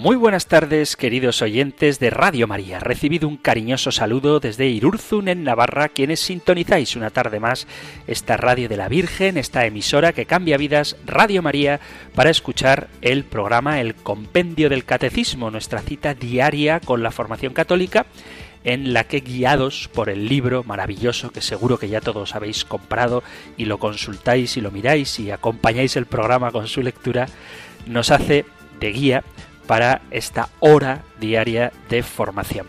Muy buenas tardes, queridos oyentes de Radio María. Recibido un cariñoso saludo desde Irurzun, en Navarra, quienes sintonizáis una tarde más esta radio de la Virgen, esta emisora que cambia vidas, Radio María, para escuchar el programa El Compendio del Catecismo, nuestra cita diaria con la formación católica en la que guiados por el libro maravilloso que seguro que ya todos habéis comprado y lo consultáis y lo miráis y acompañáis el programa con su lectura, nos hace de guía para esta hora diaria de formación.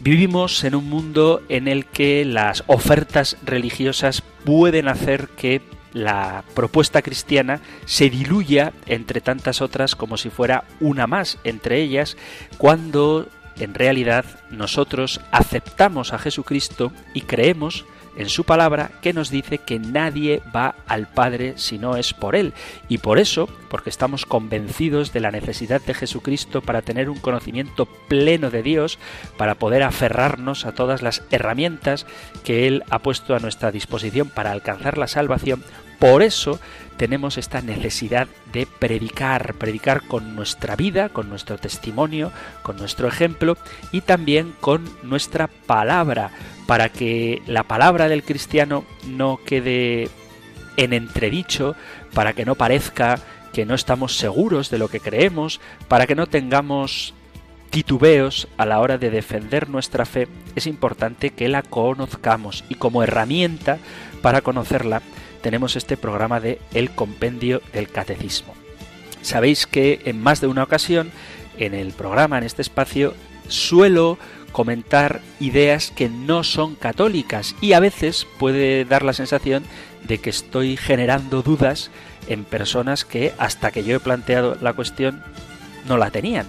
Vivimos en un mundo en el que las ofertas religiosas pueden hacer que la propuesta cristiana se diluya entre tantas otras como si fuera una más entre ellas, cuando en realidad nosotros aceptamos a Jesucristo y creemos en su palabra que nos dice que nadie va al Padre si no es por Él. Y por eso, porque estamos convencidos de la necesidad de Jesucristo para tener un conocimiento pleno de Dios, para poder aferrarnos a todas las herramientas que Él ha puesto a nuestra disposición para alcanzar la salvación, por eso tenemos esta necesidad de predicar, predicar con nuestra vida, con nuestro testimonio, con nuestro ejemplo y también con nuestra palabra, para que la palabra del cristiano no quede en entredicho, para que no parezca que no estamos seguros de lo que creemos, para que no tengamos titubeos a la hora de defender nuestra fe, es importante que la conozcamos y como herramienta para conocerla tenemos este programa de El Compendio del Catecismo. Sabéis que en más de una ocasión en el programa, en este espacio, suelo comentar ideas que no son católicas y a veces puede dar la sensación de que estoy generando dudas en personas que hasta que yo he planteado la cuestión no la tenían.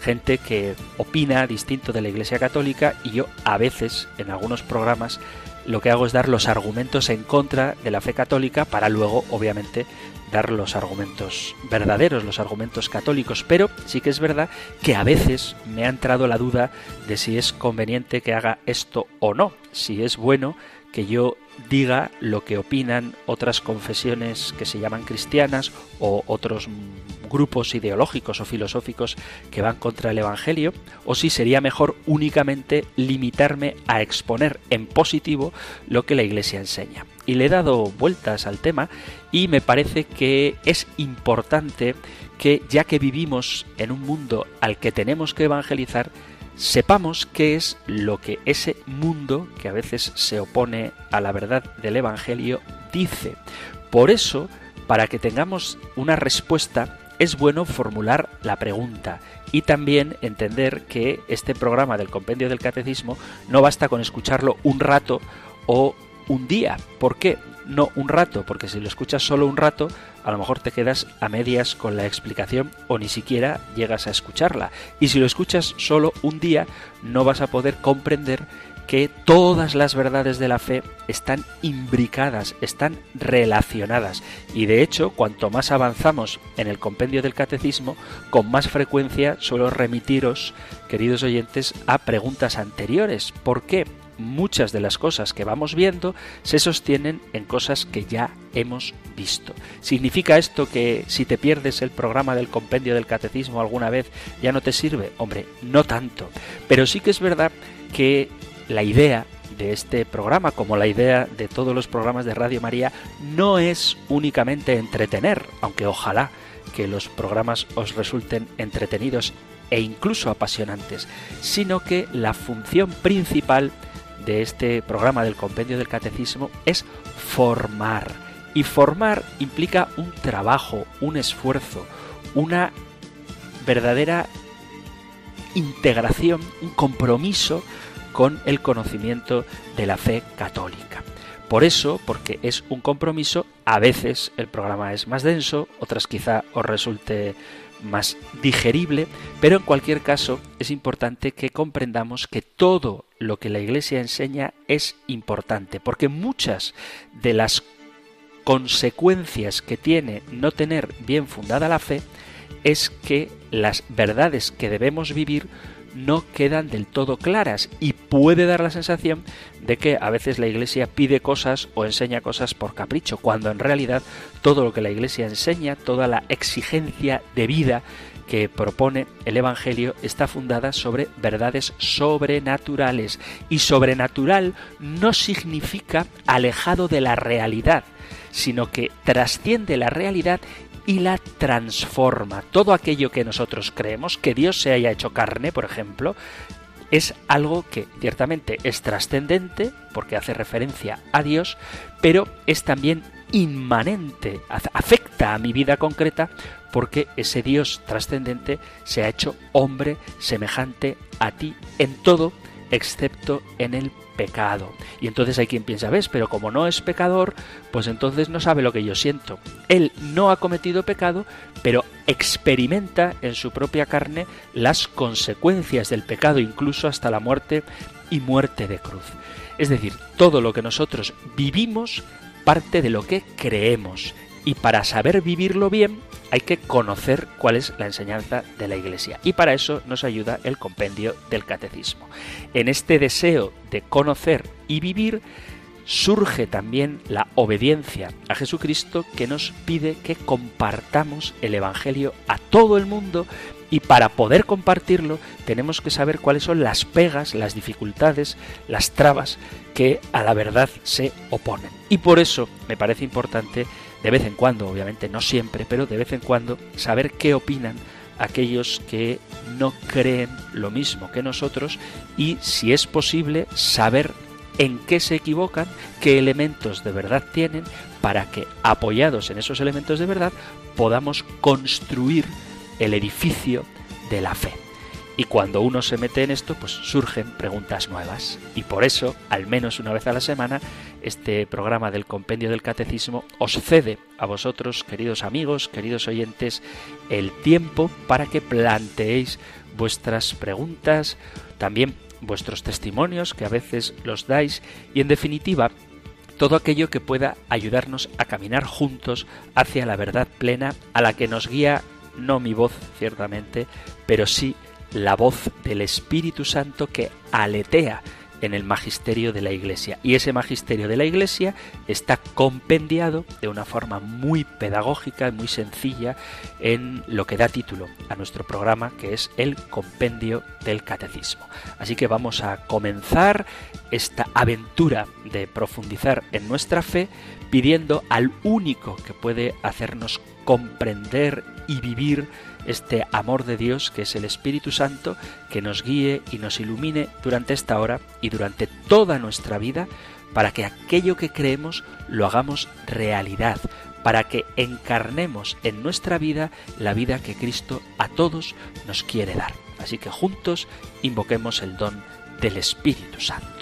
Gente que opina distinto de la Iglesia Católica y yo a veces en algunos programas lo que hago es dar los argumentos en contra de la fe católica para luego, obviamente, dar los argumentos verdaderos, los argumentos católicos. Pero sí que es verdad que a veces me ha entrado la duda de si es conveniente que haga esto o no, si es bueno que yo diga lo que opinan otras confesiones que se llaman cristianas o otros grupos ideológicos o filosóficos que van contra el Evangelio, o si sería mejor únicamente limitarme a exponer en positivo lo que la Iglesia enseña. Y le he dado vueltas al tema y me parece que es importante que ya que vivimos en un mundo al que tenemos que evangelizar, sepamos qué es lo que ese mundo, que a veces se opone a la verdad del Evangelio, dice. Por eso, para que tengamos una respuesta, es bueno formular la pregunta y también entender que este programa del Compendio del Catecismo no basta con escucharlo un rato o un día. ¿Por qué? No un rato, porque si lo escuchas solo un rato, a lo mejor te quedas a medias con la explicación o ni siquiera llegas a escucharla. Y si lo escuchas solo un día, no vas a poder comprender que todas las verdades de la fe están imbricadas, están relacionadas. Y de hecho, cuanto más avanzamos en el compendio del catecismo, con más frecuencia suelo remitiros, queridos oyentes, a preguntas anteriores. ¿Por qué? muchas de las cosas que vamos viendo se sostienen en cosas que ya hemos visto. ¿Significa esto que si te pierdes el programa del compendio del catecismo alguna vez ya no te sirve? Hombre, no tanto. Pero sí que es verdad que la idea de este programa, como la idea de todos los programas de Radio María, no es únicamente entretener, aunque ojalá que los programas os resulten entretenidos e incluso apasionantes, sino que la función principal de este programa del Compendio del Catecismo es formar. Y formar implica un trabajo, un esfuerzo, una verdadera integración, un compromiso con el conocimiento de la fe católica. Por eso, porque es un compromiso, a veces el programa es más denso, otras quizá os resulte más digerible, pero en cualquier caso es importante que comprendamos que todo lo que la Iglesia enseña es importante, porque muchas de las consecuencias que tiene no tener bien fundada la fe es que las verdades que debemos vivir no quedan del todo claras y puede dar la sensación de que a veces la Iglesia pide cosas o enseña cosas por capricho, cuando en realidad todo lo que la Iglesia enseña, toda la exigencia de vida que propone el Evangelio está fundada sobre verdades sobrenaturales. Y sobrenatural no significa alejado de la realidad, sino que trasciende la realidad y la transforma. Todo aquello que nosotros creemos, que Dios se haya hecho carne, por ejemplo, es algo que ciertamente es trascendente, porque hace referencia a Dios, pero es también inmanente, afecta a mi vida concreta, porque ese Dios trascendente se ha hecho hombre semejante a ti en todo, excepto en el pecado. Y entonces hay quien piensa, ves, pero como no es pecador, pues entonces no sabe lo que yo siento. Él no ha cometido pecado, pero experimenta en su propia carne las consecuencias del pecado, incluso hasta la muerte y muerte de cruz. Es decir, todo lo que nosotros vivimos parte de lo que creemos. Y para saber vivirlo bien, hay que conocer cuál es la enseñanza de la Iglesia. Y para eso nos ayuda el compendio del catecismo. En este deseo de conocer y vivir, surge también la obediencia a Jesucristo que nos pide que compartamos el Evangelio a todo el mundo y para poder compartirlo tenemos que saber cuáles son las pegas, las dificultades, las trabas que a la verdad se oponen. Y por eso me parece importante de vez en cuando, obviamente no siempre, pero de vez en cuando, saber qué opinan aquellos que no creen lo mismo que nosotros y, si es posible, saber en qué se equivocan, qué elementos de verdad tienen, para que, apoyados en esos elementos de verdad, podamos construir el edificio de la fe. Y cuando uno se mete en esto, pues surgen preguntas nuevas. Y por eso, al menos una vez a la semana, este programa del Compendio del Catecismo os cede a vosotros, queridos amigos, queridos oyentes, el tiempo para que planteéis vuestras preguntas, también vuestros testimonios, que a veces los dais, y en definitiva, todo aquello que pueda ayudarnos a caminar juntos hacia la verdad plena, a la que nos guía no mi voz, ciertamente, pero sí la voz del Espíritu Santo que aletea en el magisterio de la Iglesia. Y ese magisterio de la Iglesia está compendiado de una forma muy pedagógica y muy sencilla en lo que da título a nuestro programa, que es el compendio del catecismo. Así que vamos a comenzar esta aventura de profundizar en nuestra fe pidiendo al único que puede hacernos comprender y vivir este amor de Dios que es el Espíritu Santo que nos guíe y nos ilumine durante esta hora y durante toda nuestra vida para que aquello que creemos lo hagamos realidad, para que encarnemos en nuestra vida la vida que Cristo a todos nos quiere dar. Así que juntos invoquemos el don del Espíritu Santo.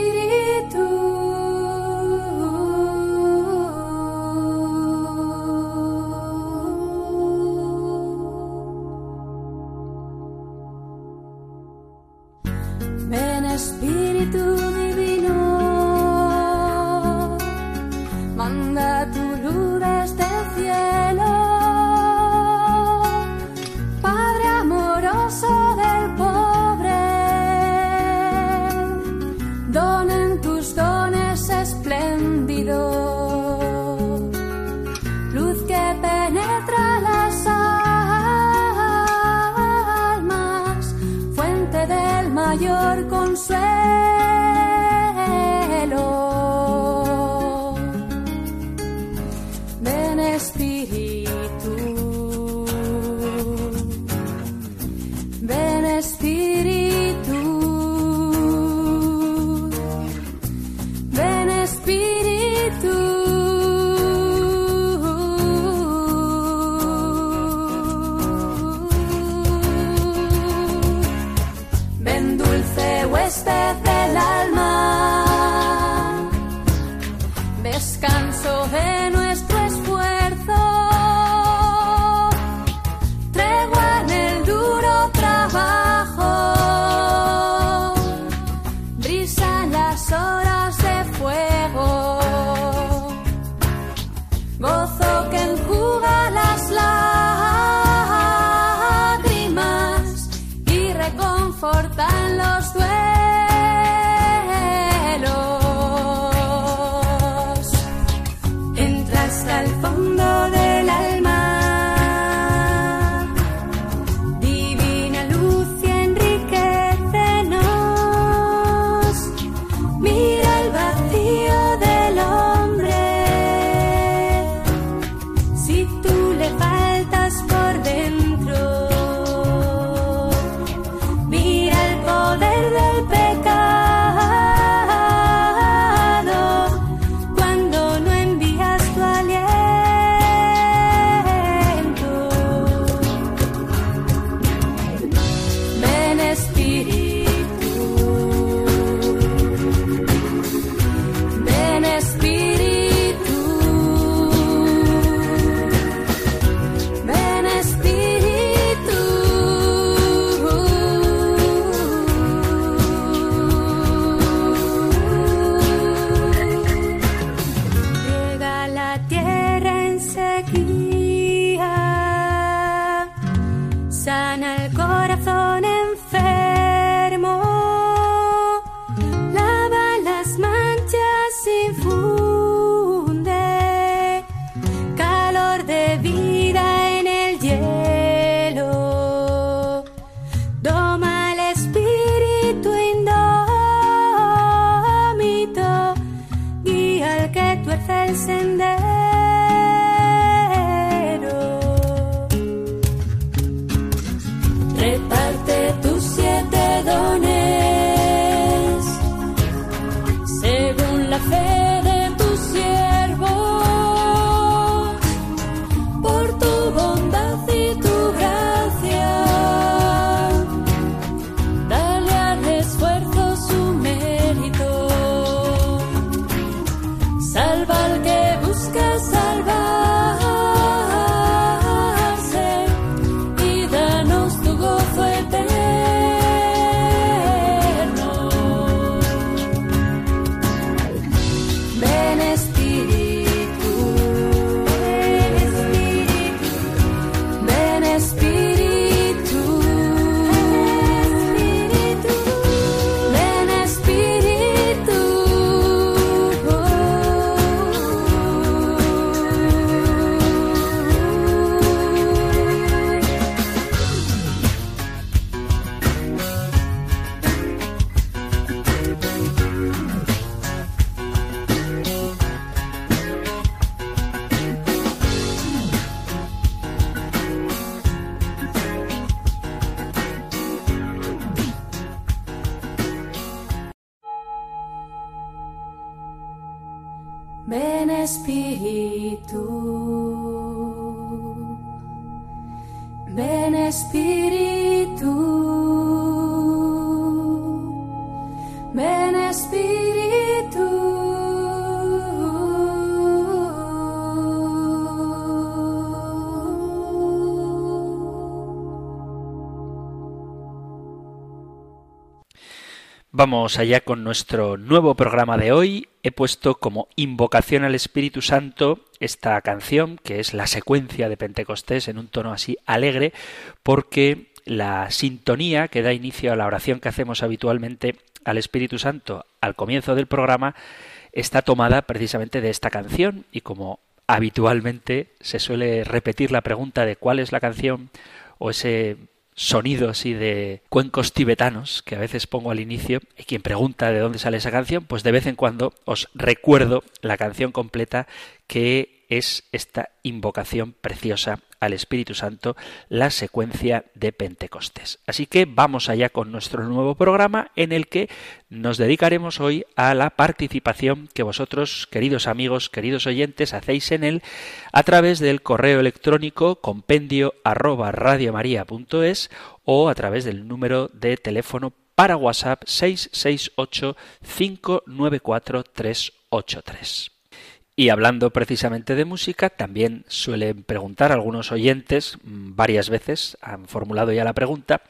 Vamos allá con nuestro nuevo programa de hoy. He puesto como invocación al Espíritu Santo esta canción, que es la secuencia de Pentecostés en un tono así alegre, porque la sintonía que da inicio a la oración que hacemos habitualmente al Espíritu Santo al comienzo del programa está tomada precisamente de esta canción y como habitualmente se suele repetir la pregunta de cuál es la canción o ese sonido así de cuencos tibetanos que a veces pongo al inicio y quien pregunta de dónde sale esa canción, pues de vez en cuando os recuerdo la canción completa que es esta invocación preciosa al Espíritu Santo, la secuencia de Pentecostés. Así que vamos allá con nuestro nuevo programa en el que nos dedicaremos hoy a la participación que vosotros, queridos amigos, queridos oyentes, hacéis en él a través del correo electrónico compendio arroba o a través del número de teléfono para WhatsApp 668 594 383. Y hablando precisamente de música, también suelen preguntar algunos oyentes, mm, varias veces han formulado ya la pregunta,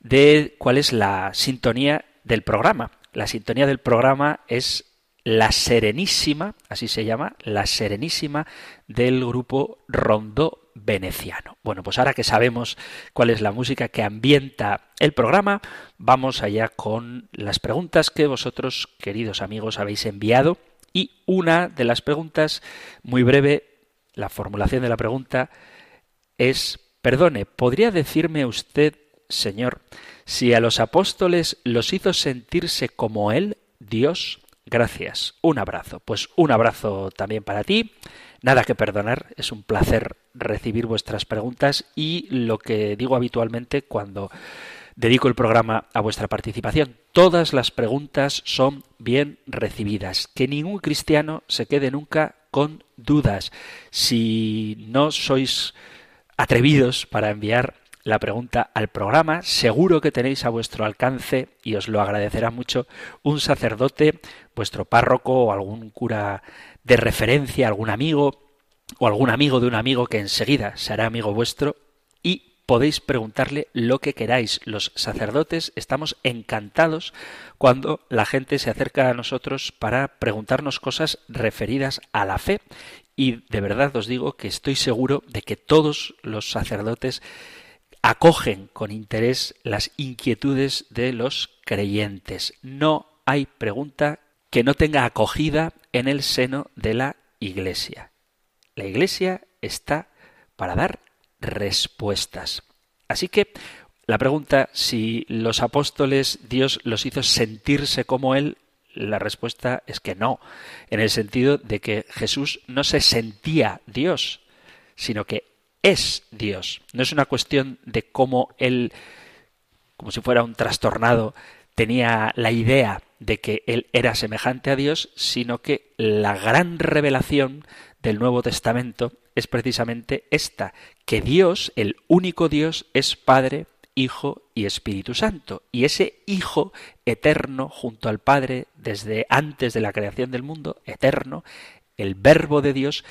de cuál es la sintonía del programa. La sintonía del programa es la Serenísima, así se llama, la Serenísima del grupo Rondó Veneciano. Bueno, pues ahora que sabemos cuál es la música que ambienta el programa, vamos allá con las preguntas que vosotros, queridos amigos, habéis enviado y una de las preguntas, muy breve, la formulación de la pregunta es, perdone, ¿podría decirme usted, Señor, si a los apóstoles los hizo sentirse como Él, Dios? Gracias. Un abrazo. Pues un abrazo también para ti. nada que perdonar, es un placer recibir vuestras preguntas y lo que digo habitualmente cuando dedico el programa a vuestra participación. Todas las preguntas son bien recibidas. Que ningún cristiano se quede nunca con dudas. Si no sois atrevidos para enviar la pregunta al programa, seguro que tenéis a vuestro alcance, y os lo agradecerá mucho, un sacerdote, vuestro párroco o algún cura de referencia, algún amigo o algún amigo de un amigo que enseguida será amigo vuestro y podéis preguntarle lo que queráis. Los sacerdotes estamos encantados cuando la gente se acerca a nosotros para preguntarnos cosas referidas a la fe y de verdad os digo que estoy seguro de que todos los sacerdotes acogen con interés las inquietudes de los creyentes. No hay pregunta que no tenga acogida en el seno de la Iglesia. La Iglesia está para dar respuestas. Así que la pregunta si los apóstoles Dios los hizo sentirse como Él, la respuesta es que no, en el sentido de que Jesús no se sentía Dios, sino que es Dios. No es una cuestión de cómo Él, como si fuera un trastornado, tenía la idea de que Él era semejante a Dios, sino que la gran revelación del Nuevo Testamento es precisamente esta, que Dios, el único Dios, es Padre, Hijo y Espíritu Santo. Y ese Hijo eterno junto al Padre desde antes de la creación del mundo, eterno, el Verbo de Dios,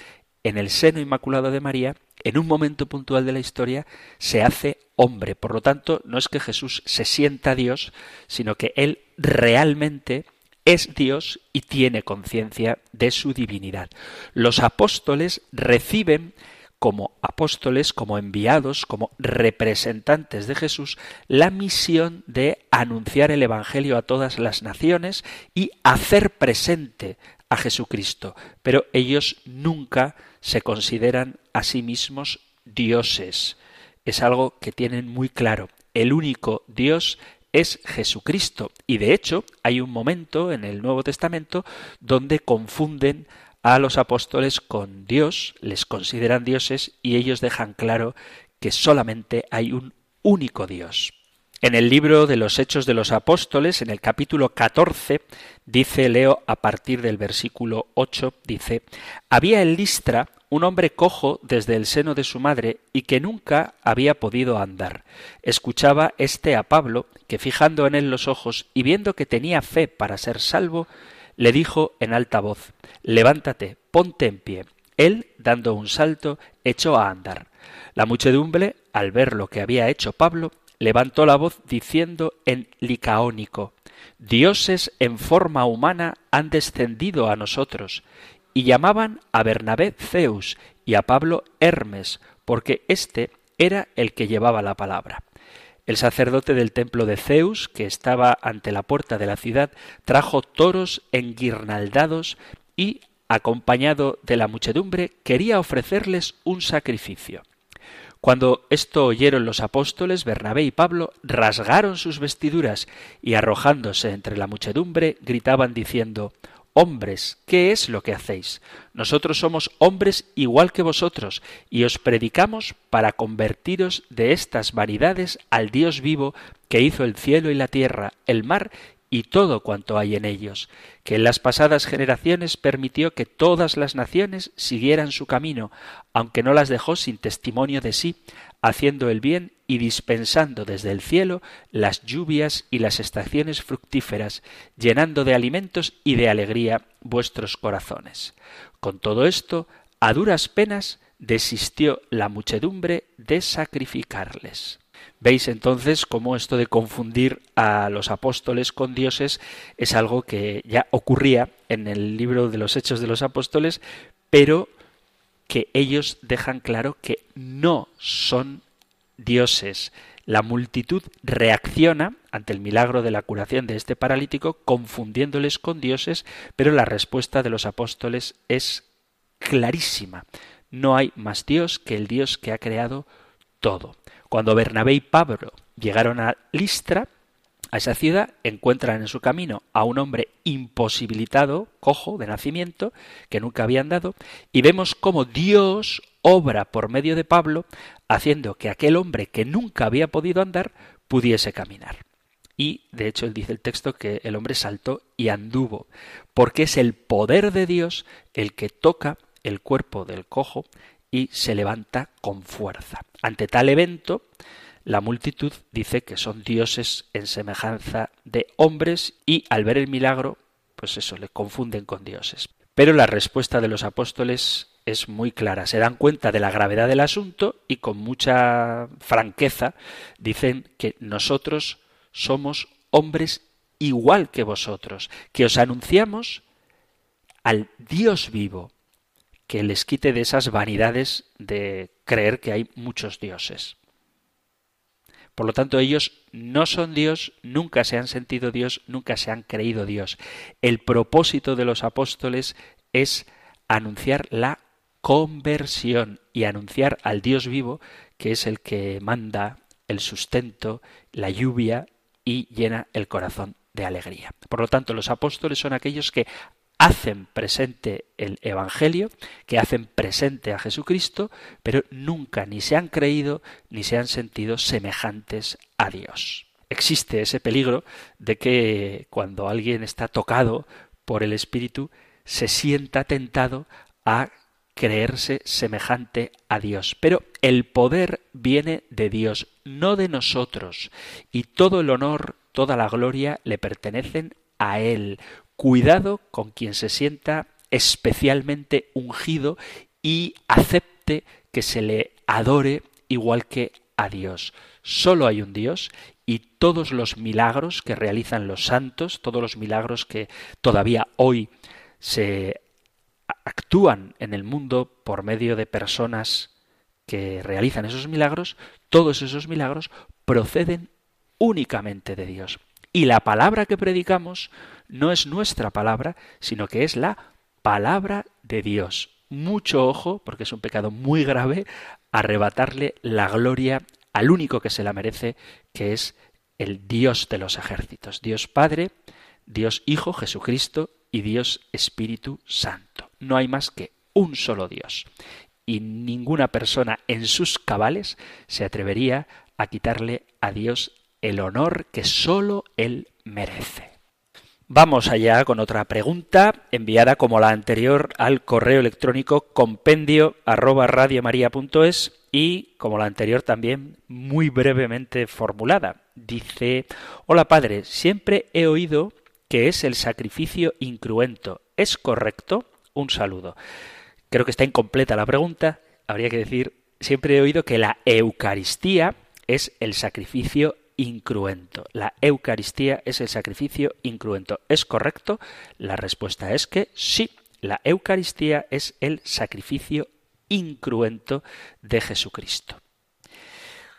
en el seno inmaculado de María, en un momento puntual de la historia, se hace hombre. Por lo tanto, no es que Jesús se sienta Dios, sino que Él realmente es Dios y tiene conciencia de su divinidad. Los apóstoles reciben como apóstoles, como enviados, como representantes de Jesús, la misión de anunciar el Evangelio a todas las naciones y hacer presente a Jesucristo. Pero ellos nunca se consideran a sí mismos dioses. Es algo que tienen muy claro. El único Dios es Jesucristo. Y de hecho hay un momento en el Nuevo Testamento donde confunden a los apóstoles con Dios, les consideran dioses y ellos dejan claro que solamente hay un único Dios. En el libro de los Hechos de los Apóstoles, en el capítulo 14, dice Leo a partir del versículo 8, dice, Había en Listra un hombre cojo desde el seno de su madre y que nunca había podido andar. Escuchaba éste a Pablo, que fijando en él los ojos y viendo que tenía fe para ser salvo, le dijo en alta voz, Levántate, ponte en pie. Él, dando un salto, echó a andar. La muchedumbre, al ver lo que había hecho Pablo, levantó la voz diciendo en licaónico, Dioses en forma humana han descendido a nosotros, y llamaban a Bernabé Zeus y a Pablo Hermes, porque éste era el que llevaba la palabra. El sacerdote del templo de Zeus, que estaba ante la puerta de la ciudad, trajo toros enguirnaldados y, acompañado de la muchedumbre, quería ofrecerles un sacrificio. Cuando esto oyeron los apóstoles, Bernabé y Pablo rasgaron sus vestiduras y arrojándose entre la muchedumbre gritaban diciendo Hombres, ¿qué es lo que hacéis? Nosotros somos hombres igual que vosotros, y os predicamos para convertiros de estas vanidades al Dios vivo que hizo el cielo y la tierra, el mar y todo cuanto hay en ellos, que en las pasadas generaciones permitió que todas las naciones siguieran su camino, aunque no las dejó sin testimonio de sí, haciendo el bien y dispensando desde el cielo las lluvias y las estaciones fructíferas, llenando de alimentos y de alegría vuestros corazones. Con todo esto, a duras penas desistió la muchedumbre de sacrificarles. Veis entonces cómo esto de confundir a los apóstoles con dioses es algo que ya ocurría en el libro de los Hechos de los Apóstoles, pero que ellos dejan claro que no son dioses. La multitud reacciona ante el milagro de la curación de este paralítico confundiéndoles con dioses, pero la respuesta de los apóstoles es clarísima. No hay más Dios que el Dios que ha creado todo. Cuando Bernabé y Pablo llegaron a Listra, a esa ciudad, encuentran en su camino a un hombre imposibilitado, cojo de nacimiento, que nunca había andado, y vemos cómo Dios obra por medio de Pablo, haciendo que aquel hombre que nunca había podido andar pudiese caminar. Y de hecho él dice el texto que el hombre saltó y anduvo, porque es el poder de Dios el que toca el cuerpo del cojo y se levanta con fuerza. Ante tal evento, la multitud dice que son dioses en semejanza de hombres y al ver el milagro, pues eso, le confunden con dioses. Pero la respuesta de los apóstoles es muy clara. Se dan cuenta de la gravedad del asunto y con mucha franqueza dicen que nosotros somos hombres igual que vosotros, que os anunciamos al Dios vivo, que les quite de esas vanidades de creer que hay muchos dioses. Por lo tanto, ellos no son Dios, nunca se han sentido Dios, nunca se han creído Dios. El propósito de los apóstoles es anunciar la conversión y anunciar al Dios vivo, que es el que manda el sustento, la lluvia y llena el corazón de alegría. Por lo tanto, los apóstoles son aquellos que hacen presente el Evangelio, que hacen presente a Jesucristo, pero nunca ni se han creído ni se han sentido semejantes a Dios. Existe ese peligro de que cuando alguien está tocado por el Espíritu, se sienta tentado a creerse semejante a Dios. Pero el poder viene de Dios, no de nosotros, y todo el honor, toda la gloria le pertenecen a Él. Cuidado con quien se sienta especialmente ungido y acepte que se le adore igual que a Dios. Solo hay un Dios y todos los milagros que realizan los santos, todos los milagros que todavía hoy se actúan en el mundo por medio de personas que realizan esos milagros, todos esos milagros proceden únicamente de Dios. Y la palabra que predicamos no es nuestra palabra, sino que es la palabra de Dios. Mucho ojo, porque es un pecado muy grave, arrebatarle la gloria al único que se la merece, que es el Dios de los ejércitos, Dios Padre, Dios Hijo Jesucristo y Dios Espíritu Santo. No hay más que un solo Dios. Y ninguna persona en sus cabales se atrevería a quitarle a Dios el honor que sólo Él merece. Vamos allá con otra pregunta enviada como la anterior al correo electrónico compendio y como la anterior también muy brevemente formulada. Dice, hola padre, siempre he oído que es el sacrificio incruento. ¿Es correcto? Un saludo. Creo que está incompleta la pregunta. Habría que decir, siempre he oído que la Eucaristía es el sacrificio incruento. La Eucaristía es el sacrificio incruento. ¿Es correcto? La respuesta es que sí. La Eucaristía es el sacrificio incruento de Jesucristo.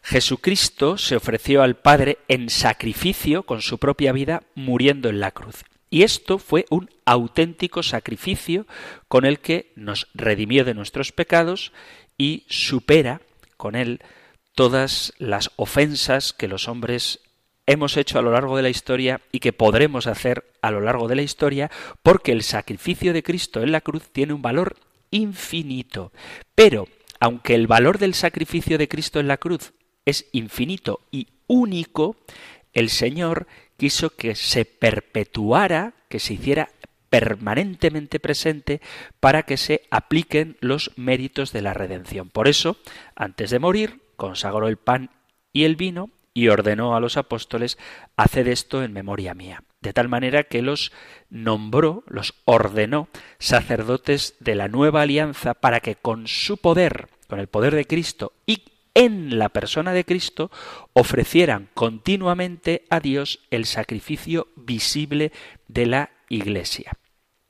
Jesucristo se ofreció al Padre en sacrificio con su propia vida muriendo en la cruz. Y esto fue un auténtico sacrificio con el que nos redimió de nuestros pecados y supera con él todas las ofensas que los hombres hemos hecho a lo largo de la historia y que podremos hacer a lo largo de la historia, porque el sacrificio de Cristo en la cruz tiene un valor infinito. Pero, aunque el valor del sacrificio de Cristo en la cruz es infinito y único, el Señor quiso que se perpetuara, que se hiciera permanentemente presente para que se apliquen los méritos de la redención. Por eso, antes de morir, consagró el pan y el vino y ordenó a los apóstoles, haced esto en memoria mía. De tal manera que los nombró, los ordenó sacerdotes de la nueva alianza para que con su poder, con el poder de Cristo y en la persona de Cristo ofrecieran continuamente a Dios el sacrificio visible de la Iglesia.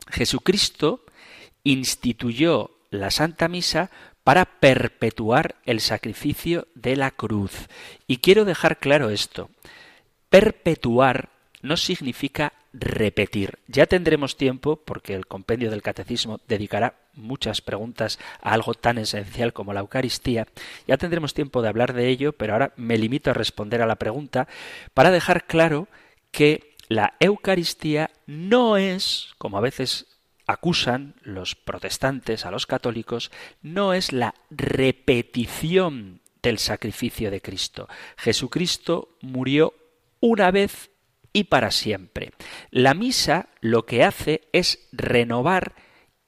Jesucristo instituyó la Santa Misa para perpetuar el sacrificio de la cruz. Y quiero dejar claro esto. Perpetuar no significa repetir. Ya tendremos tiempo, porque el compendio del catecismo dedicará muchas preguntas a algo tan esencial como la Eucaristía. Ya tendremos tiempo de hablar de ello, pero ahora me limito a responder a la pregunta para dejar claro que la Eucaristía no es, como a veces acusan los protestantes a los católicos, no es la repetición del sacrificio de Cristo. Jesucristo murió una vez y para siempre. La misa lo que hace es renovar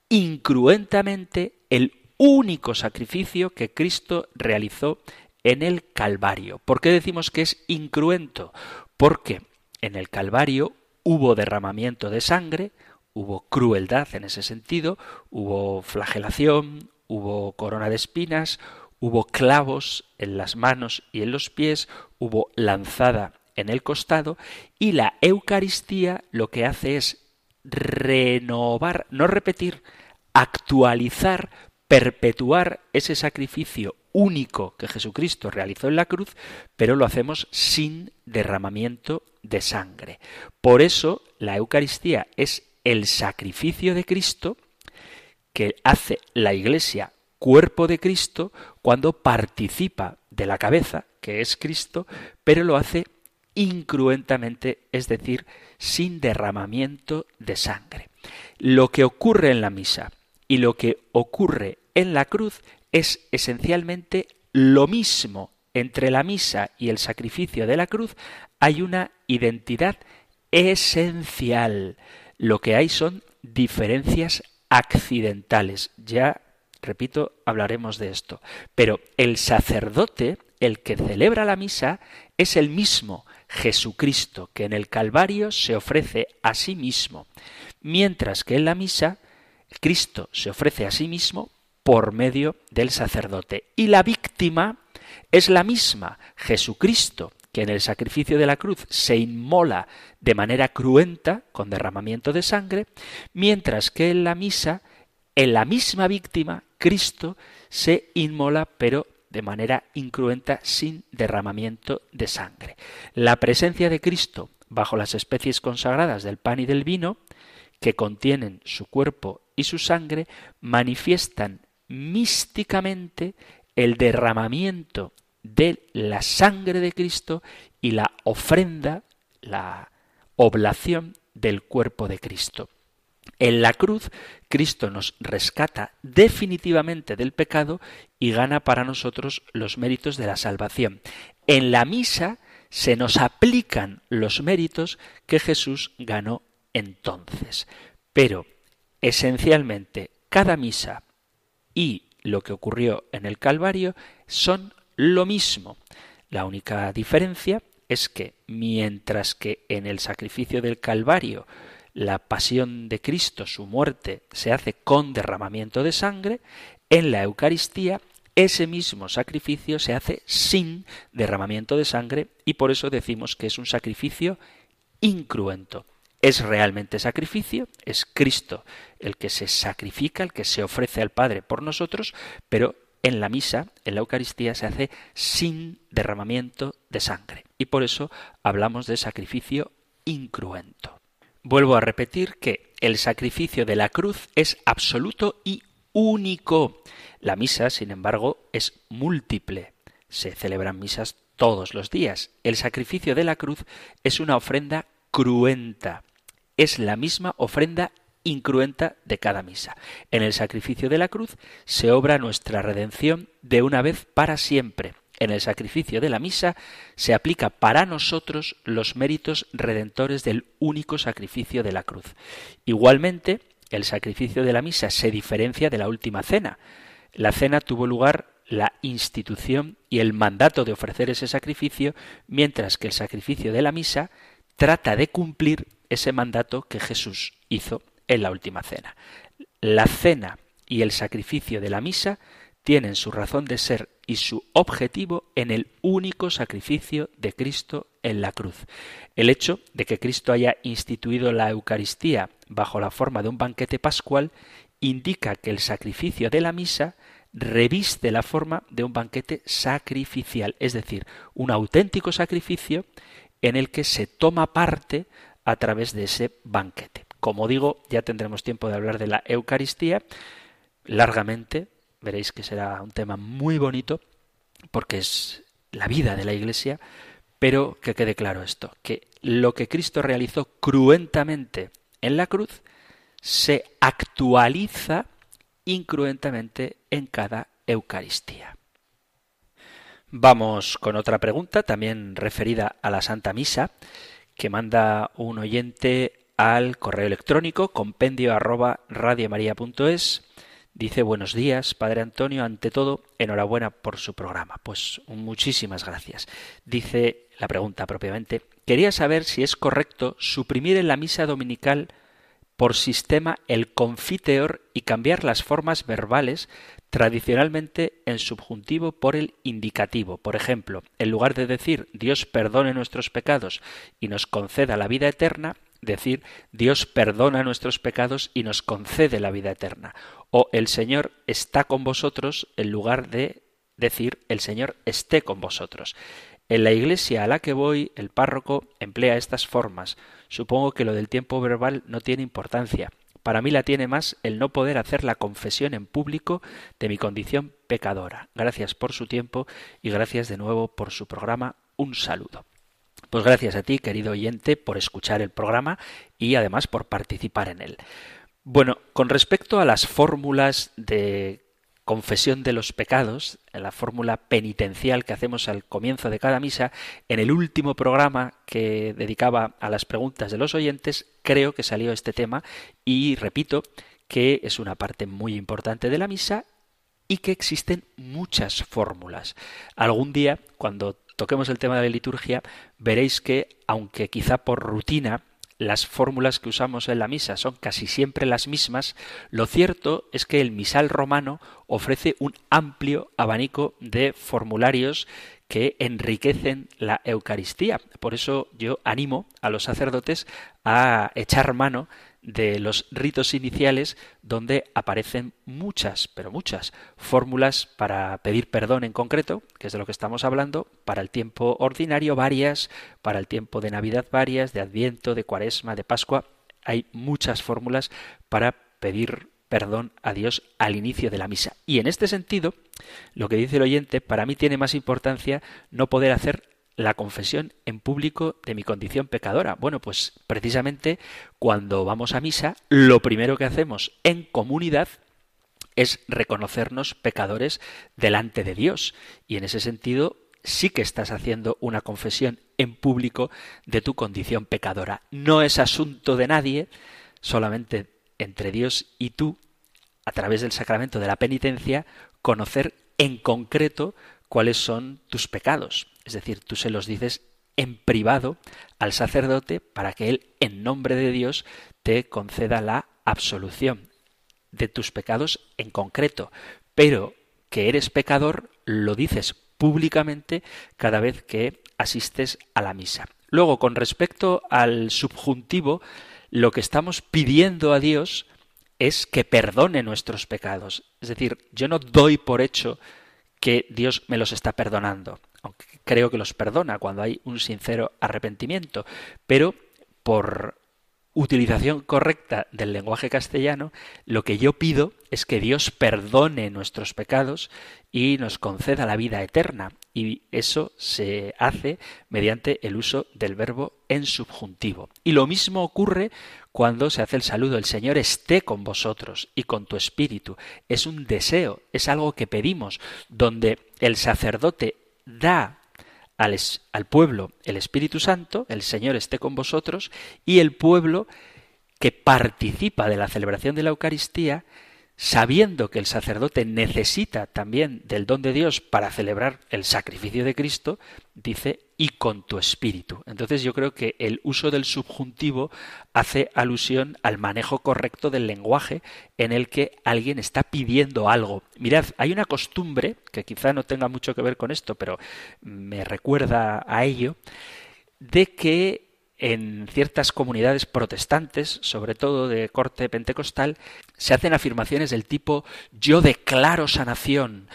incruentamente el único sacrificio que Cristo realizó en el Calvario. ¿Por qué decimos que es incruento? Porque en el Calvario hubo derramamiento de sangre, hubo crueldad en ese sentido, hubo flagelación, hubo corona de espinas, hubo clavos en las manos y en los pies, hubo lanzada en el costado y la Eucaristía lo que hace es renovar, no repetir, actualizar, perpetuar ese sacrificio único que Jesucristo realizó en la cruz, pero lo hacemos sin derramamiento de sangre. Por eso la Eucaristía es el sacrificio de Cristo que hace la Iglesia cuerpo de Cristo cuando participa de la cabeza, que es Cristo, pero lo hace incruentamente, es decir, sin derramamiento de sangre. Lo que ocurre en la misa y lo que ocurre en la cruz es esencialmente lo mismo. Entre la misa y el sacrificio de la cruz hay una identidad esencial. Lo que hay son diferencias accidentales. Ya, repito, hablaremos de esto. Pero el sacerdote, el que celebra la misa, es el mismo Jesucristo, que en el Calvario se ofrece a sí mismo, mientras que en la misa Cristo se ofrece a sí mismo por medio del sacerdote. Y la víctima es la misma, Jesucristo, que en el sacrificio de la cruz se inmola de manera cruenta, con derramamiento de sangre, mientras que en la misa, en la misma víctima, Cristo se inmola, pero de manera incruenta, sin derramamiento de sangre. La presencia de Cristo bajo las especies consagradas del pan y del vino, que contienen su cuerpo y su sangre, manifiestan místicamente el derramamiento de la sangre de Cristo y la ofrenda, la oblación del cuerpo de Cristo. En la cruz, Cristo nos rescata definitivamente del pecado y gana para nosotros los méritos de la salvación. En la misa se nos aplican los méritos que Jesús ganó entonces. Pero, esencialmente, cada misa y lo que ocurrió en el Calvario son lo mismo. La única diferencia es que mientras que en el sacrificio del Calvario la pasión de Cristo, su muerte, se hace con derramamiento de sangre, en la Eucaristía ese mismo sacrificio se hace sin derramamiento de sangre y por eso decimos que es un sacrificio incruento. Es realmente sacrificio, es Cristo el que se sacrifica, el que se ofrece al Padre por nosotros, pero en la misa, en la Eucaristía, se hace sin derramamiento de sangre. Y por eso hablamos de sacrificio incruento. Vuelvo a repetir que el sacrificio de la cruz es absoluto y único. La misa, sin embargo, es múltiple. Se celebran misas todos los días. El sacrificio de la cruz es una ofrenda cruenta. Es la misma ofrenda incruenta de cada misa. En el sacrificio de la cruz se obra nuestra redención de una vez para siempre. En el sacrificio de la misa se aplica para nosotros los méritos redentores del único sacrificio de la cruz. Igualmente, el sacrificio de la misa se diferencia de la última cena. La cena tuvo lugar la institución y el mandato de ofrecer ese sacrificio, mientras que el sacrificio de la misa trata de cumplir ese mandato que Jesús hizo en la última cena. La cena y el sacrificio de la misa tienen su razón de ser y su objetivo en el único sacrificio de Cristo en la cruz. El hecho de que Cristo haya instituido la Eucaristía bajo la forma de un banquete pascual indica que el sacrificio de la misa reviste la forma de un banquete sacrificial, es decir, un auténtico sacrificio en el que se toma parte a través de ese banquete. Como digo, ya tendremos tiempo de hablar de la Eucaristía largamente. Veréis que será un tema muy bonito porque es la vida de la Iglesia, pero que quede claro esto, que lo que Cristo realizó cruentamente en la cruz se actualiza incruentamente en cada Eucaristía. Vamos con otra pregunta, también referida a la Santa Misa, que manda un oyente al correo electrónico compendio arroba radiomaria.es. Dice buenos días, Padre Antonio, ante todo, enhorabuena por su programa. Pues muchísimas gracias. Dice la pregunta propiamente, quería saber si es correcto suprimir en la misa dominical por sistema el confiteor y cambiar las formas verbales tradicionalmente en subjuntivo por el indicativo. Por ejemplo, en lugar de decir Dios perdone nuestros pecados y nos conceda la vida eterna, decir Dios perdona nuestros pecados y nos concede la vida eterna. O el Señor está con vosotros en lugar de decir el Señor esté con vosotros. En la iglesia a la que voy, el párroco emplea estas formas. Supongo que lo del tiempo verbal no tiene importancia. Para mí la tiene más el no poder hacer la confesión en público de mi condición pecadora. Gracias por su tiempo y gracias de nuevo por su programa. Un saludo. Pues gracias a ti, querido oyente, por escuchar el programa y además por participar en él. Bueno, con respecto a las fórmulas de confesión de los pecados, en la fórmula penitencial que hacemos al comienzo de cada misa, en el último programa que dedicaba a las preguntas de los oyentes, creo que salió este tema y repito que es una parte muy importante de la misa y que existen muchas fórmulas. Algún día, cuando toquemos el tema de la liturgia, veréis que, aunque quizá por rutina, las fórmulas que usamos en la misa son casi siempre las mismas, lo cierto es que el misal romano ofrece un amplio abanico de formularios que enriquecen la Eucaristía. Por eso yo animo a los sacerdotes a echar mano de los ritos iniciales donde aparecen muchas, pero muchas fórmulas para pedir perdón en concreto, que es de lo que estamos hablando, para el tiempo ordinario varias, para el tiempo de Navidad varias, de Adviento, de Cuaresma, de Pascua. Hay muchas fórmulas para pedir perdón a Dios al inicio de la misa. Y en este sentido, lo que dice el oyente, para mí tiene más importancia no poder hacer la confesión en público de mi condición pecadora. Bueno, pues precisamente cuando vamos a misa, lo primero que hacemos en comunidad es reconocernos pecadores delante de Dios. Y en ese sentido sí que estás haciendo una confesión en público de tu condición pecadora. No es asunto de nadie, solamente entre Dios y tú, a través del sacramento de la penitencia, conocer en concreto cuáles son tus pecados. Es decir, tú se los dices en privado al sacerdote para que él, en nombre de Dios, te conceda la absolución de tus pecados en concreto. Pero que eres pecador lo dices públicamente cada vez que asistes a la misa. Luego, con respecto al subjuntivo, lo que estamos pidiendo a Dios es que perdone nuestros pecados. Es decir, yo no doy por hecho que Dios me los está perdonando aunque creo que los perdona cuando hay un sincero arrepentimiento, pero por utilización correcta del lenguaje castellano, lo que yo pido es que Dios perdone nuestros pecados y nos conceda la vida eterna. Y eso se hace mediante el uso del verbo en subjuntivo. Y lo mismo ocurre cuando se hace el saludo. El Señor esté con vosotros y con tu espíritu. Es un deseo, es algo que pedimos, donde el sacerdote da al, al, pueblo el Espíritu Santo, el Señor esté con vosotros, y el pueblo que participa de la celebración de la Eucaristía sabiendo que el sacerdote necesita también del don de Dios para celebrar el sacrificio de Cristo, dice, y con tu espíritu. Entonces yo creo que el uso del subjuntivo hace alusión al manejo correcto del lenguaje en el que alguien está pidiendo algo. Mirad, hay una costumbre, que quizá no tenga mucho que ver con esto, pero me recuerda a ello, de que en ciertas comunidades protestantes, sobre todo de corte pentecostal, se hacen afirmaciones del tipo yo declaro sanación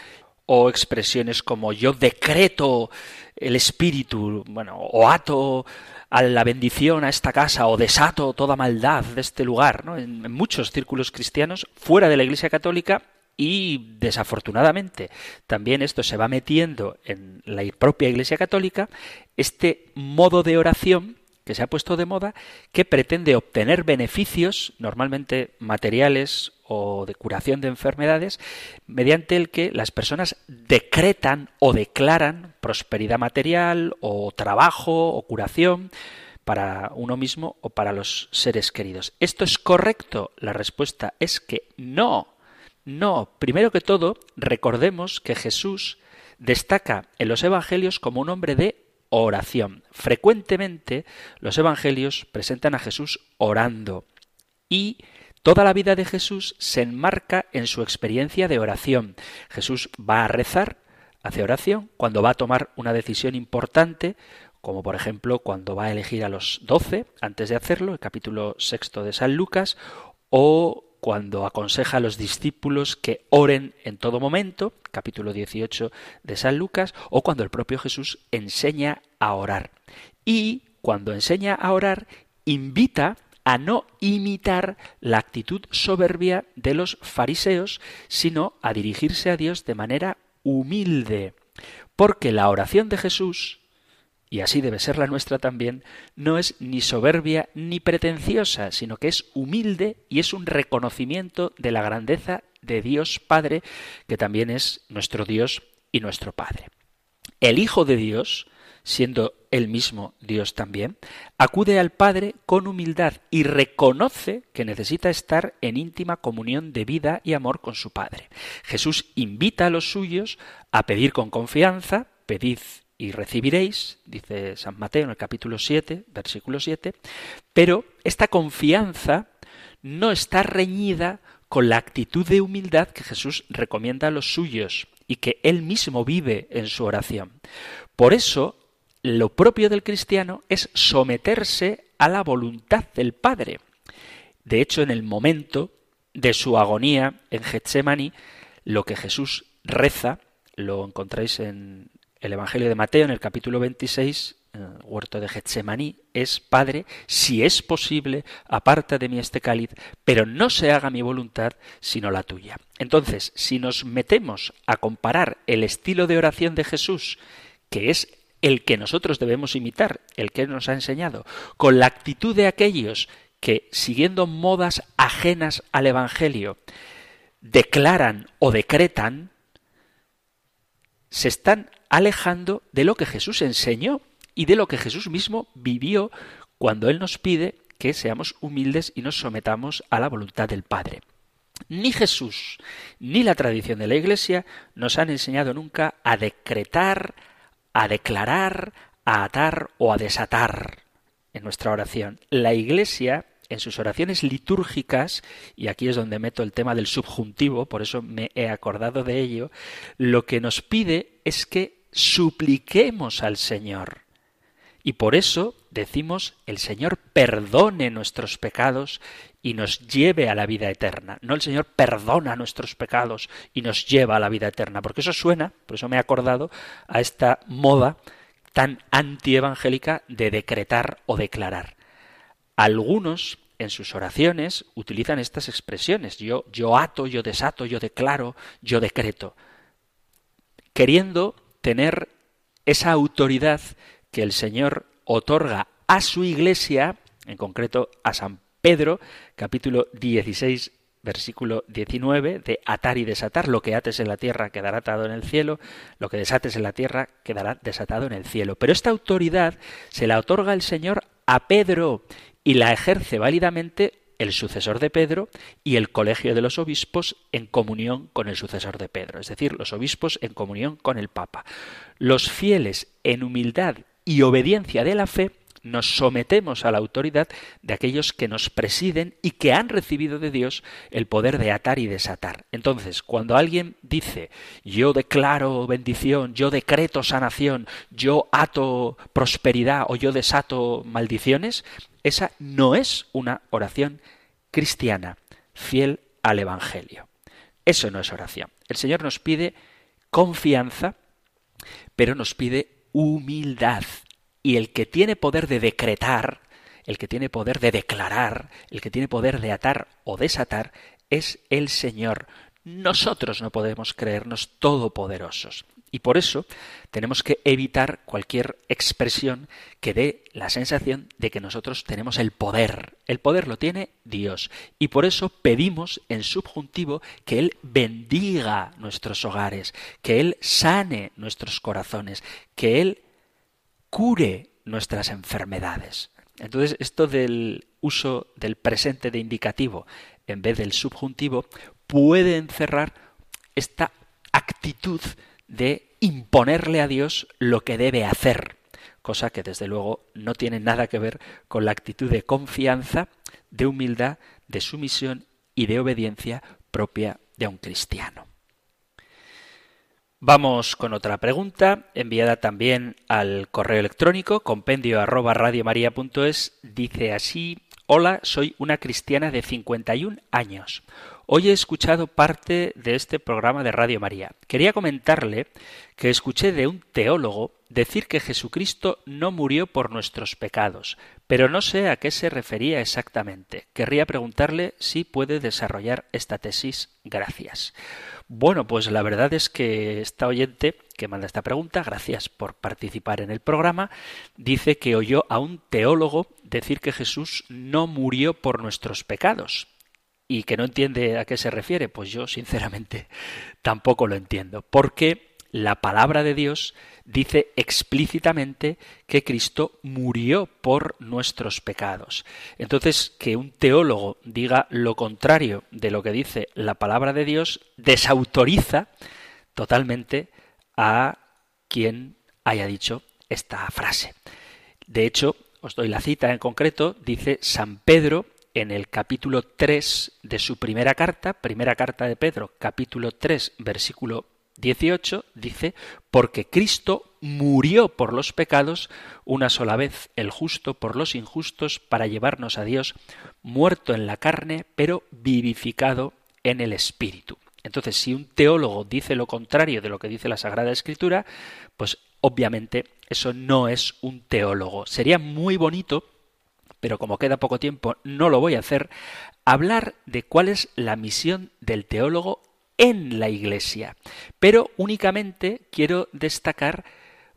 o expresiones como yo decreto el espíritu, bueno, o ato a la bendición a esta casa o desato toda maldad de este lugar, ¿no? en muchos círculos cristianos fuera de la Iglesia Católica y desafortunadamente también esto se va metiendo en la propia Iglesia Católica, este modo de oración que se ha puesto de moda, que pretende obtener beneficios, normalmente materiales o de curación de enfermedades, mediante el que las personas decretan o declaran prosperidad material o trabajo o curación para uno mismo o para los seres queridos. ¿Esto es correcto? La respuesta es que no. No. Primero que todo, recordemos que Jesús destaca en los Evangelios como un hombre de oración. Frecuentemente los evangelios presentan a Jesús orando y toda la vida de Jesús se enmarca en su experiencia de oración. Jesús va a rezar, hace oración, cuando va a tomar una decisión importante, como por ejemplo cuando va a elegir a los doce antes de hacerlo, el capítulo sexto de San Lucas, o cuando aconseja a los discípulos que oren en todo momento, capítulo 18 de San Lucas, o cuando el propio Jesús enseña a orar. Y cuando enseña a orar, invita a no imitar la actitud soberbia de los fariseos, sino a dirigirse a Dios de manera humilde. Porque la oración de Jesús y así debe ser la nuestra también, no es ni soberbia ni pretenciosa, sino que es humilde y es un reconocimiento de la grandeza de Dios Padre, que también es nuestro Dios y nuestro Padre. El Hijo de Dios, siendo el mismo Dios también, acude al Padre con humildad y reconoce que necesita estar en íntima comunión de vida y amor con su Padre. Jesús invita a los suyos a pedir con confianza, pedid y recibiréis, dice San Mateo en el capítulo 7, versículo 7, pero esta confianza no está reñida con la actitud de humildad que Jesús recomienda a los suyos y que él mismo vive en su oración. Por eso, lo propio del cristiano es someterse a la voluntad del Padre. De hecho, en el momento de su agonía en Getsemaní, lo que Jesús reza, lo encontráis en el Evangelio de Mateo en el capítulo 26, en el huerto de Getsemaní, es, Padre, si es posible, aparta de mí este cáliz, pero no se haga mi voluntad, sino la tuya. Entonces, si nos metemos a comparar el estilo de oración de Jesús, que es el que nosotros debemos imitar, el que nos ha enseñado, con la actitud de aquellos que, siguiendo modas ajenas al Evangelio, declaran o decretan, se están alejando de lo que Jesús enseñó y de lo que Jesús mismo vivió cuando Él nos pide que seamos humildes y nos sometamos a la voluntad del Padre. Ni Jesús ni la tradición de la Iglesia nos han enseñado nunca a decretar, a declarar, a atar o a desatar en nuestra oración. La Iglesia en sus oraciones litúrgicas, y aquí es donde meto el tema del subjuntivo, por eso me he acordado de ello, lo que nos pide es que supliquemos al Señor. Y por eso decimos, el Señor perdone nuestros pecados y nos lleve a la vida eterna. No el Señor perdona nuestros pecados y nos lleva a la vida eterna, porque eso suena, por eso me he acordado, a esta moda tan antievangélica de decretar o declarar. Algunos en sus oraciones utilizan estas expresiones. Yo, yo ato, yo desato, yo declaro, yo decreto. Queriendo tener esa autoridad que el Señor otorga a su iglesia, en concreto a San Pedro, capítulo 16, versículo 19, de atar y desatar, lo que ates en la tierra quedará atado en el cielo, lo que desates en la tierra quedará desatado en el cielo. Pero esta autoridad se la otorga el Señor a Pedro y la ejerce válidamente el sucesor de Pedro y el colegio de los obispos en comunión con el sucesor de Pedro, es decir, los obispos en comunión con el Papa. Los fieles en humildad y obediencia de la fe nos sometemos a la autoridad de aquellos que nos presiden y que han recibido de Dios el poder de atar y desatar. Entonces, cuando alguien dice yo declaro bendición, yo decreto sanación, yo ato prosperidad o yo desato maldiciones, esa no es una oración cristiana, fiel al Evangelio. Eso no es oración. El Señor nos pide confianza, pero nos pide humildad. Y el que tiene poder de decretar, el que tiene poder de declarar, el que tiene poder de atar o desatar, es el Señor, nosotros no podemos creernos todopoderosos. Y por eso tenemos que evitar cualquier expresión que dé la sensación de que nosotros tenemos el poder. El poder lo tiene Dios. Y por eso pedimos en subjuntivo que Él bendiga nuestros hogares, que Él sane nuestros corazones, que Él cure nuestras enfermedades. Entonces, esto del uso del presente de indicativo en vez del subjuntivo puede encerrar esta actitud de imponerle a Dios lo que debe hacer, cosa que desde luego no tiene nada que ver con la actitud de confianza, de humildad, de sumisión y de obediencia propia de un cristiano. Vamos con otra pregunta, enviada también al correo electrónico compendio arroba Dice así, hola, soy una cristiana de 51 años. Hoy he escuchado parte de este programa de Radio María. Quería comentarle que escuché de un teólogo decir que Jesucristo no murió por nuestros pecados, pero no sé a qué se refería exactamente. Querría preguntarle si puede desarrollar esta tesis. Gracias. Bueno, pues la verdad es que esta oyente que manda esta pregunta, gracias por participar en el programa, dice que oyó a un teólogo decir que Jesús no murió por nuestros pecados y que no entiende a qué se refiere, pues yo sinceramente tampoco lo entiendo, porque la palabra de Dios dice explícitamente que Cristo murió por nuestros pecados. Entonces, que un teólogo diga lo contrario de lo que dice la palabra de Dios desautoriza totalmente a quien haya dicho esta frase. De hecho, os doy la cita en concreto, dice San Pedro en el capítulo 3 de su primera carta, primera carta de Pedro, capítulo 3, versículo 18, dice, porque Cristo murió por los pecados una sola vez, el justo por los injustos, para llevarnos a Dios, muerto en la carne, pero vivificado en el Espíritu. Entonces, si un teólogo dice lo contrario de lo que dice la Sagrada Escritura, pues obviamente eso no es un teólogo. Sería muy bonito pero como queda poco tiempo no lo voy a hacer, hablar de cuál es la misión del teólogo en la Iglesia. Pero únicamente quiero destacar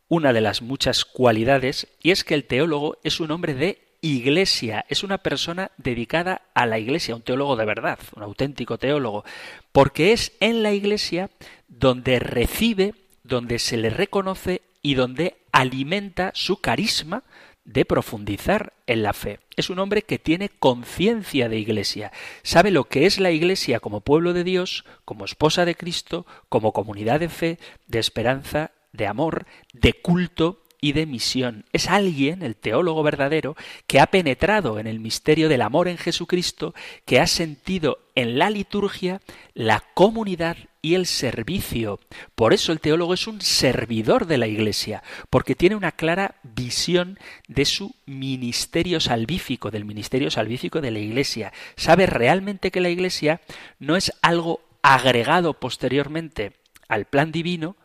una de las muchas cualidades, y es que el teólogo es un hombre de iglesia, es una persona dedicada a la iglesia, un teólogo de verdad, un auténtico teólogo, porque es en la iglesia donde recibe, donde se le reconoce y donde alimenta su carisma, de profundizar en la fe. Es un hombre que tiene conciencia de iglesia, sabe lo que es la iglesia como pueblo de Dios, como esposa de Cristo, como comunidad de fe, de esperanza, de amor, de culto y de misión. Es alguien, el teólogo verdadero, que ha penetrado en el misterio del amor en Jesucristo, que ha sentido en la liturgia la comunidad y el servicio. Por eso el teólogo es un servidor de la Iglesia, porque tiene una clara visión de su ministerio salvífico, del ministerio salvífico de la Iglesia. Sabe realmente que la Iglesia no es algo agregado posteriormente al plan divino,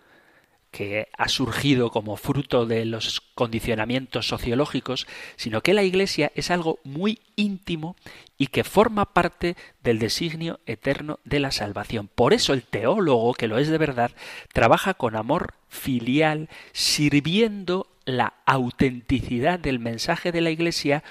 que ha surgido como fruto de los condicionamientos sociológicos, sino que la Iglesia es algo muy íntimo y que forma parte del designio eterno de la salvación. Por eso el teólogo, que lo es de verdad, trabaja con amor filial, sirviendo la autenticidad del mensaje de la Iglesia,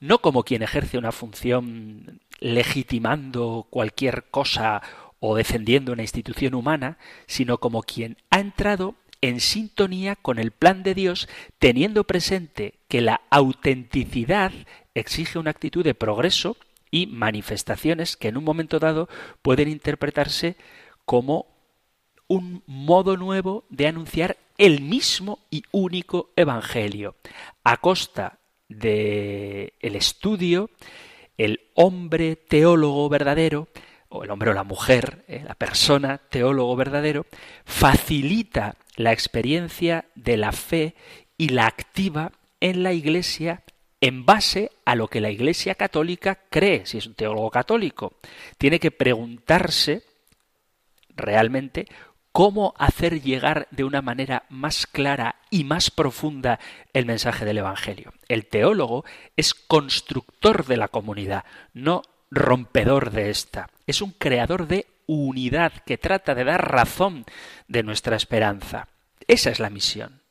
no como quien ejerce una función legitimando cualquier cosa o defendiendo una institución humana, sino como quien ha entrado en sintonía con el plan de Dios, teniendo presente que la autenticidad exige una actitud de progreso y manifestaciones que en un momento dado pueden interpretarse como un modo nuevo de anunciar el mismo y único evangelio. A costa de el estudio el hombre teólogo verdadero o el hombre o la mujer, eh, la persona teólogo verdadero, facilita la experiencia de la fe y la activa en la Iglesia en base a lo que la Iglesia católica cree, si es un teólogo católico. Tiene que preguntarse realmente cómo hacer llegar de una manera más clara y más profunda el mensaje del Evangelio. El teólogo es constructor de la comunidad, no rompedor de esta. Es un creador de unidad, que trata de dar razón de nuestra esperanza. Esa es la misión.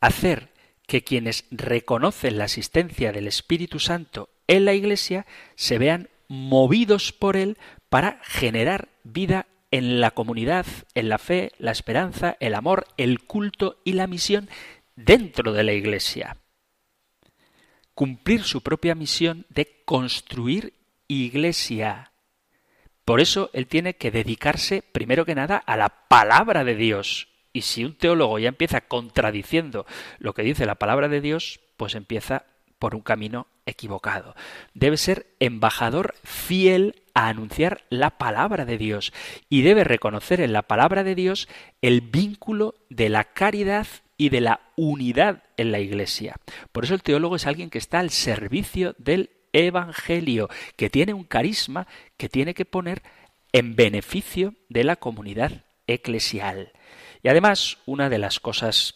Hacer que quienes reconocen la asistencia del Espíritu Santo en la Iglesia se vean movidos por él para generar vida en la comunidad, en la fe, la esperanza, el amor, el culto y la misión dentro de la Iglesia. Cumplir su propia misión de construir iglesia. Por eso él tiene que dedicarse, primero que nada, a la palabra de Dios. Y si un teólogo ya empieza contradiciendo lo que dice la palabra de Dios, pues empieza por un camino equivocado. Debe ser embajador fiel a anunciar la palabra de Dios y debe reconocer en la palabra de Dios el vínculo de la caridad y de la unidad en la Iglesia. Por eso el teólogo es alguien que está al servicio del Evangelio, que tiene un carisma que tiene que poner en beneficio de la comunidad eclesial. Y además, una de las cosas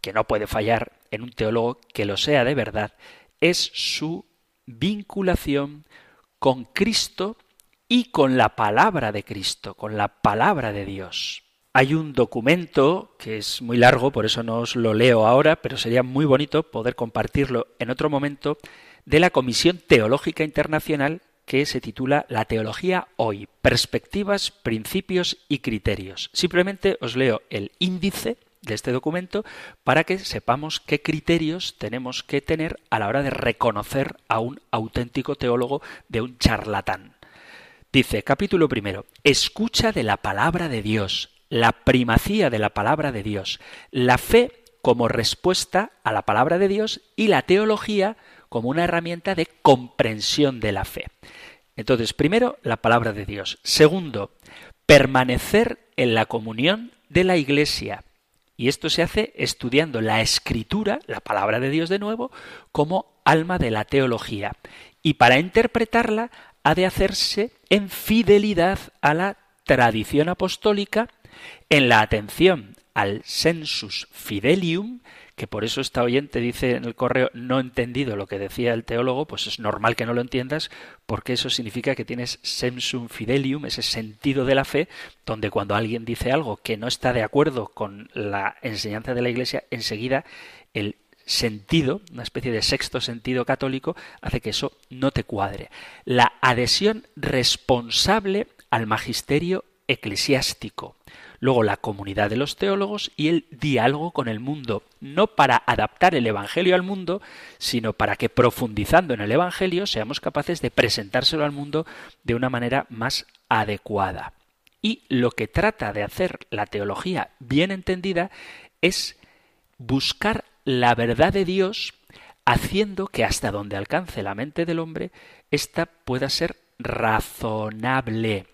que no puede fallar en un teólogo que lo sea de verdad es su vinculación con Cristo y con la palabra de Cristo, con la palabra de Dios. Hay un documento que es muy largo, por eso no os lo leo ahora, pero sería muy bonito poder compartirlo en otro momento, de la Comisión Teológica Internacional que se titula La Teología Hoy, Perspectivas, Principios y Criterios. Simplemente os leo el índice de este documento para que sepamos qué criterios tenemos que tener a la hora de reconocer a un auténtico teólogo de un charlatán. Dice, capítulo primero, escucha de la palabra de Dios, la primacía de la palabra de Dios, la fe como respuesta a la palabra de Dios y la teología como una herramienta de comprensión de la fe. Entonces, primero, la palabra de Dios. Segundo, permanecer en la comunión de la Iglesia. Y esto se hace estudiando la escritura, la palabra de Dios de nuevo, como alma de la teología. Y para interpretarla ha de hacerse en fidelidad a la tradición apostólica, en la atención al sensus fidelium, que por eso esta oyente dice en el correo no entendido lo que decía el teólogo, pues es normal que no lo entiendas, porque eso significa que tienes sensum fidelium, ese sentido de la fe, donde cuando alguien dice algo que no está de acuerdo con la enseñanza de la Iglesia, enseguida el sentido, una especie de sexto sentido católico, hace que eso no te cuadre. La adhesión responsable al magisterio eclesiástico luego la comunidad de los teólogos y el diálogo con el mundo, no para adaptar el Evangelio al mundo, sino para que profundizando en el Evangelio seamos capaces de presentárselo al mundo de una manera más adecuada. Y lo que trata de hacer la teología bien entendida es buscar la verdad de Dios haciendo que hasta donde alcance la mente del hombre, ésta pueda ser razonable.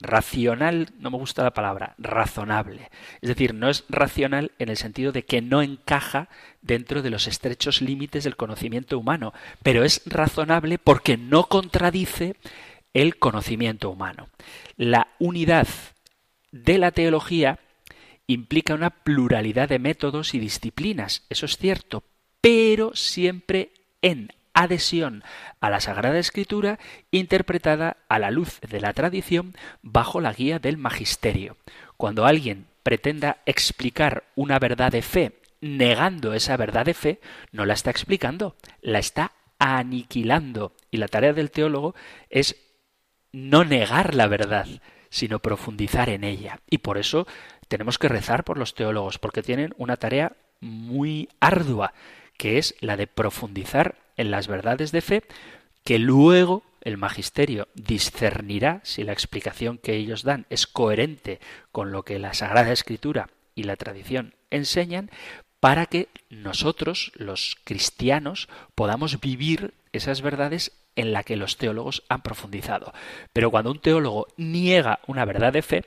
Racional, no me gusta la palabra, razonable. Es decir, no es racional en el sentido de que no encaja dentro de los estrechos límites del conocimiento humano, pero es razonable porque no contradice el conocimiento humano. La unidad de la teología implica una pluralidad de métodos y disciplinas, eso es cierto, pero siempre en adhesión a la Sagrada Escritura interpretada a la luz de la tradición bajo la guía del magisterio. Cuando alguien pretenda explicar una verdad de fe negando esa verdad de fe, no la está explicando, la está aniquilando. Y la tarea del teólogo es no negar la verdad, sino profundizar en ella. Y por eso tenemos que rezar por los teólogos, porque tienen una tarea muy ardua, que es la de profundizar en las verdades de fe que luego el magisterio discernirá si la explicación que ellos dan es coherente con lo que la Sagrada Escritura y la tradición enseñan para que nosotros, los cristianos, podamos vivir esas verdades en la que los teólogos han profundizado. Pero cuando un teólogo niega una verdad de fe,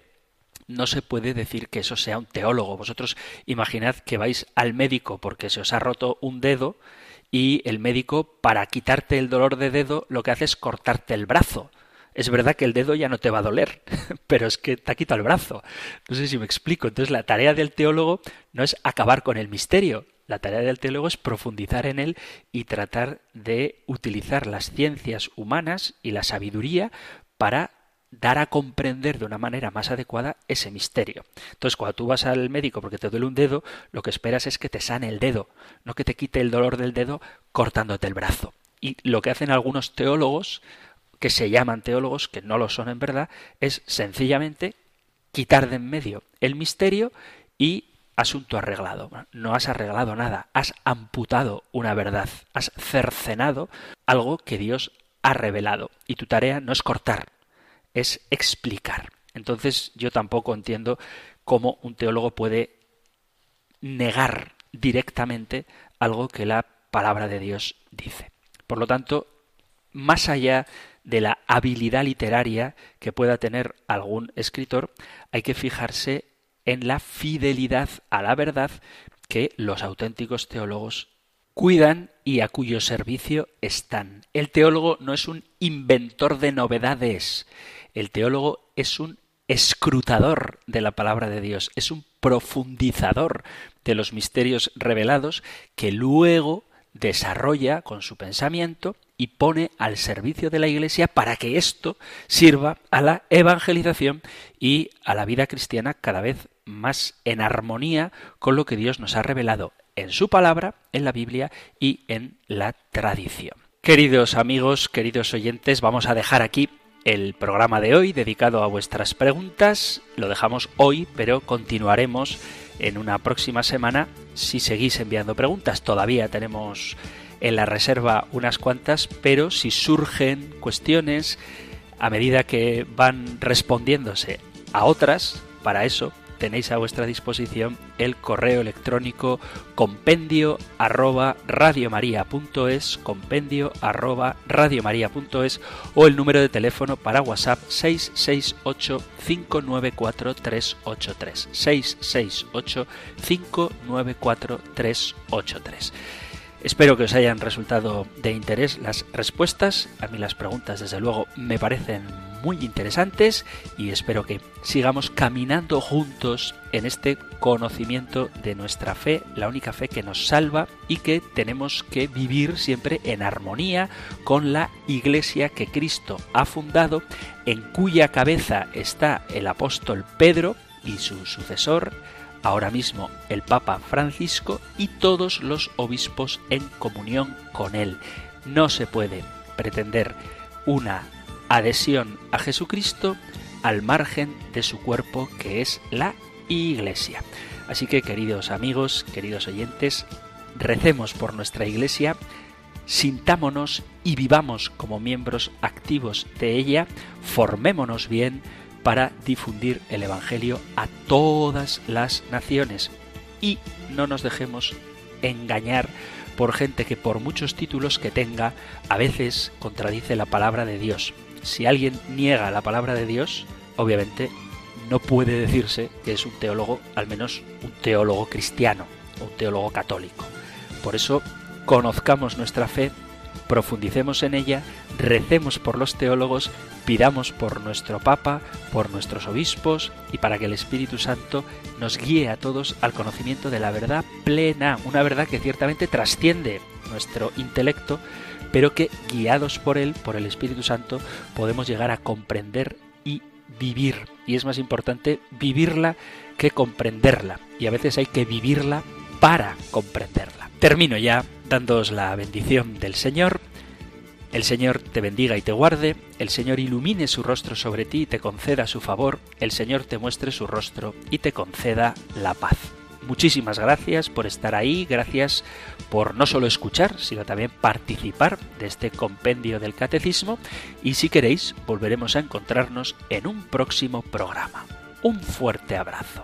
no se puede decir que eso sea un teólogo. Vosotros imaginad que vais al médico porque se os ha roto un dedo y el médico, para quitarte el dolor de dedo, lo que hace es cortarte el brazo. Es verdad que el dedo ya no te va a doler, pero es que te ha quitado el brazo. No sé si me explico. Entonces la tarea del teólogo no es acabar con el misterio. La tarea del teólogo es profundizar en él y tratar de utilizar las ciencias humanas y la sabiduría para dar a comprender de una manera más adecuada ese misterio. Entonces, cuando tú vas al médico porque te duele un dedo, lo que esperas es que te sane el dedo, no que te quite el dolor del dedo cortándote el brazo. Y lo que hacen algunos teólogos, que se llaman teólogos, que no lo son en verdad, es sencillamente quitar de en medio el misterio y asunto arreglado. No has arreglado nada, has amputado una verdad, has cercenado algo que Dios ha revelado. Y tu tarea no es cortar, es explicar. Entonces yo tampoco entiendo cómo un teólogo puede negar directamente algo que la palabra de Dios dice. Por lo tanto, más allá de la habilidad literaria que pueda tener algún escritor, hay que fijarse en la fidelidad a la verdad que los auténticos teólogos cuidan y a cuyo servicio están. El teólogo no es un inventor de novedades, el teólogo es un escrutador de la palabra de Dios, es un profundizador de los misterios revelados que luego desarrolla con su pensamiento y pone al servicio de la Iglesia para que esto sirva a la evangelización y a la vida cristiana cada vez más en armonía con lo que Dios nos ha revelado en su palabra, en la Biblia y en la tradición. Queridos amigos, queridos oyentes, vamos a dejar aquí el programa de hoy dedicado a vuestras preguntas. Lo dejamos hoy, pero continuaremos en una próxima semana si seguís enviando preguntas. Todavía tenemos en la reserva unas cuantas, pero si surgen cuestiones a medida que van respondiéndose a otras, para eso tenéis a vuestra disposición el correo electrónico compendio arroba radiomaria.es, compendio arroba radiomaria.es o el número de teléfono para WhatsApp 668 594 383 668 594 383. Espero que os hayan resultado de interés las respuestas. A mí las preguntas, desde luego, me parecen muy interesantes y espero que sigamos caminando juntos en este conocimiento de nuestra fe, la única fe que nos salva y que tenemos que vivir siempre en armonía con la iglesia que Cristo ha fundado, en cuya cabeza está el apóstol Pedro y su sucesor, ahora mismo el Papa Francisco y todos los obispos en comunión con él. No se puede pretender una adhesión a Jesucristo al margen de su cuerpo que es la Iglesia. Así que queridos amigos, queridos oyentes, recemos por nuestra Iglesia, sintámonos y vivamos como miembros activos de ella, formémonos bien, para difundir el Evangelio a todas las naciones. Y no nos dejemos engañar por gente que por muchos títulos que tenga a veces contradice la palabra de Dios. Si alguien niega la palabra de Dios, obviamente no puede decirse que es un teólogo, al menos un teólogo cristiano, o un teólogo católico. Por eso, conozcamos nuestra fe, profundicemos en ella, recemos por los teólogos, pidamos por nuestro Papa, por nuestros obispos y para que el Espíritu Santo nos guíe a todos al conocimiento de la verdad plena, una verdad que ciertamente trasciende nuestro intelecto, pero que guiados por él, por el Espíritu Santo, podemos llegar a comprender y vivir. Y es más importante vivirla que comprenderla. Y a veces hay que vivirla para comprenderla. Termino ya dándoos la bendición del Señor. El Señor te bendiga y te guarde, el Señor ilumine su rostro sobre ti y te conceda su favor, el Señor te muestre su rostro y te conceda la paz. Muchísimas gracias por estar ahí, gracias por no solo escuchar, sino también participar de este compendio del catecismo y si queréis volveremos a encontrarnos en un próximo programa. Un fuerte abrazo.